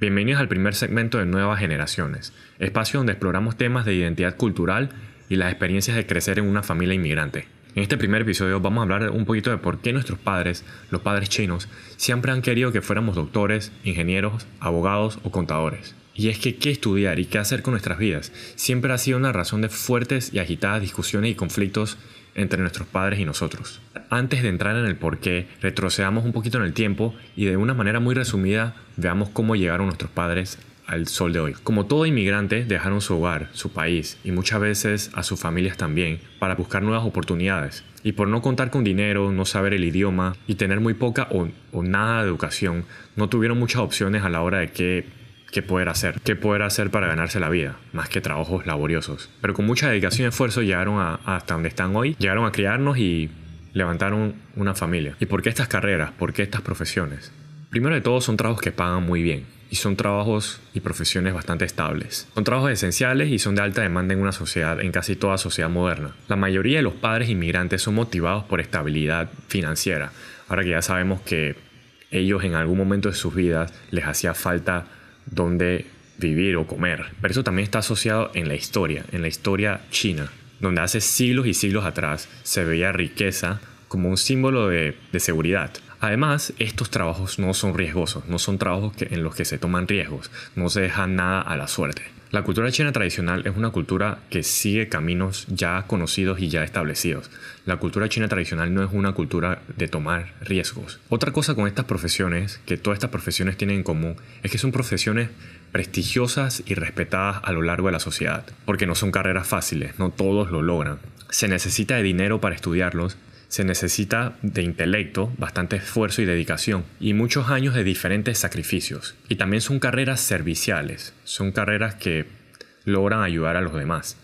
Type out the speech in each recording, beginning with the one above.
Bienvenidos al primer segmento de Nuevas Generaciones, espacio donde exploramos temas de identidad cultural y las experiencias de crecer en una familia inmigrante. En este primer episodio vamos a hablar un poquito de por qué nuestros padres, los padres chinos, siempre han querido que fuéramos doctores, ingenieros, abogados o contadores. Y es que qué estudiar y qué hacer con nuestras vidas siempre ha sido una razón de fuertes y agitadas discusiones y conflictos entre nuestros padres y nosotros. Antes de entrar en el por qué, retrocedamos un poquito en el tiempo y de una manera muy resumida veamos cómo llegaron nuestros padres al sol de hoy. Como todo inmigrante, dejaron su hogar, su país y muchas veces a sus familias también para buscar nuevas oportunidades. Y por no contar con dinero, no saber el idioma y tener muy poca o, nada de educación, no tuvieron muchas opciones a la hora de qué qué poder hacer, qué poder hacer para ganarse la vida, más que trabajos laboriosos. Pero con mucha dedicación y esfuerzo llegaron hasta donde están hoy, llegaron a criarnos y levantaron una familia. ¿Y por qué estas carreras? ¿Por qué estas profesiones? Primero de todo son trabajos que pagan muy bien y son trabajos y profesiones bastante estables. Son trabajos esenciales y son de alta demanda en una sociedad, en casi toda sociedad moderna. La mayoría de los padres inmigrantes son motivados por estabilidad financiera. Ahora que ya sabemos que ellos en algún momento de sus vidas les hacía falta donde vivir o comer. Pero eso también está asociado en la historia, en la historia china, donde hace siglos y siglos atrás se veía riqueza como un símbolo de, seguridad. Además, estos trabajos no son riesgosos, no son trabajos en los que se toman riesgos, no se deja nada a la suerte. La cultura china tradicional es una cultura que sigue caminos ya conocidos y ya establecidos. La cultura china tradicional no es una cultura de tomar riesgos. Otra cosa con estas profesiones, que todas estas profesiones tienen en común, es que son profesiones prestigiosas y respetadas a lo largo de la sociedad, porque no son carreras fáciles, no todos lo logran. Se necesita de dinero para estudiarlos se necesita de intelecto, bastante esfuerzo y dedicación, y muchos años de diferentes sacrificios. Y también son carreras serviciales, son carreras que logran ayudar a los demás.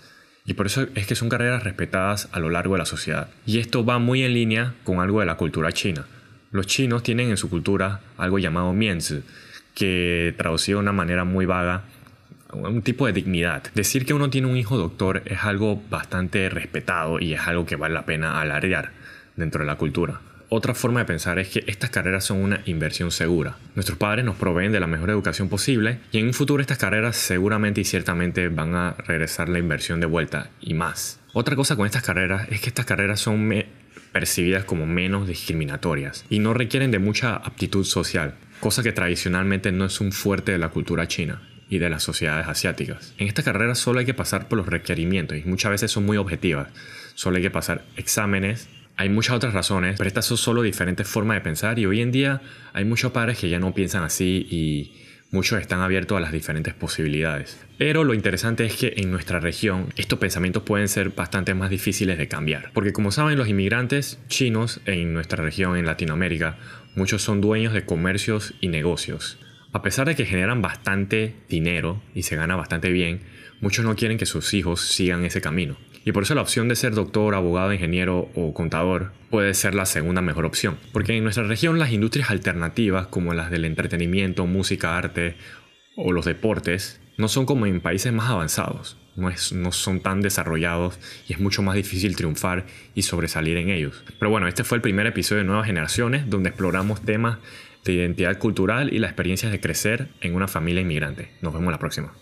Y por eso es que son carreras respetadas a lo largo de la sociedad. Y esto va muy en línea con algo de la cultura china. Los chinos tienen en su cultura algo llamado mianzi, que traducido de una manera muy vaga un tipo de dignidad. Decir que uno tiene un hijo doctor es algo bastante respetado y es algo que vale la pena alardear dentro de la cultura. Otra forma de pensar es que estas carreras son una inversión segura. Nuestros padres nos proveen de la mejor educación posible y en un futuro estas carreras seguramente y ciertamente van a regresar la inversión de vuelta y más. Otra cosa con estas carreras es que estas carreras son percibidas como menos discriminatorias y no requieren de mucha aptitud social, cosa que tradicionalmente no es un fuerte de la cultura china y de las sociedades asiáticas. En esta carrera solo hay que pasar por los requerimientos y muchas veces son muy objetivas. Solo hay que pasar exámenes hay muchas otras razones, pero estas son solo diferentes formas de pensar y hoy en día hay muchos padres que ya no piensan así y muchos están abiertos a las diferentes posibilidades. Pero lo interesante es que en nuestra región estos pensamientos pueden ser bastante más difíciles de cambiar. Porque como saben los inmigrantes chinos en nuestra región, en Latinoamérica, muchos son dueños de comercios y negocios. A pesar de que generan bastante dinero y se gana bastante bien, muchos no quieren que sus hijos sigan ese camino. Y por eso la opción de ser doctor, abogado, ingeniero o contador puede ser la segunda mejor opción. Porque en nuestra región las industrias alternativas como las del entretenimiento, música, arte o los deportes no son como en países más avanzados. No, son tan desarrollados y es mucho más difícil triunfar y sobresalir en ellos. Pero bueno, este fue el primer episodio de Nuevas Generaciones donde exploramos temas de identidad cultural y las experiencias de crecer en una familia inmigrante. Nos vemos la próxima.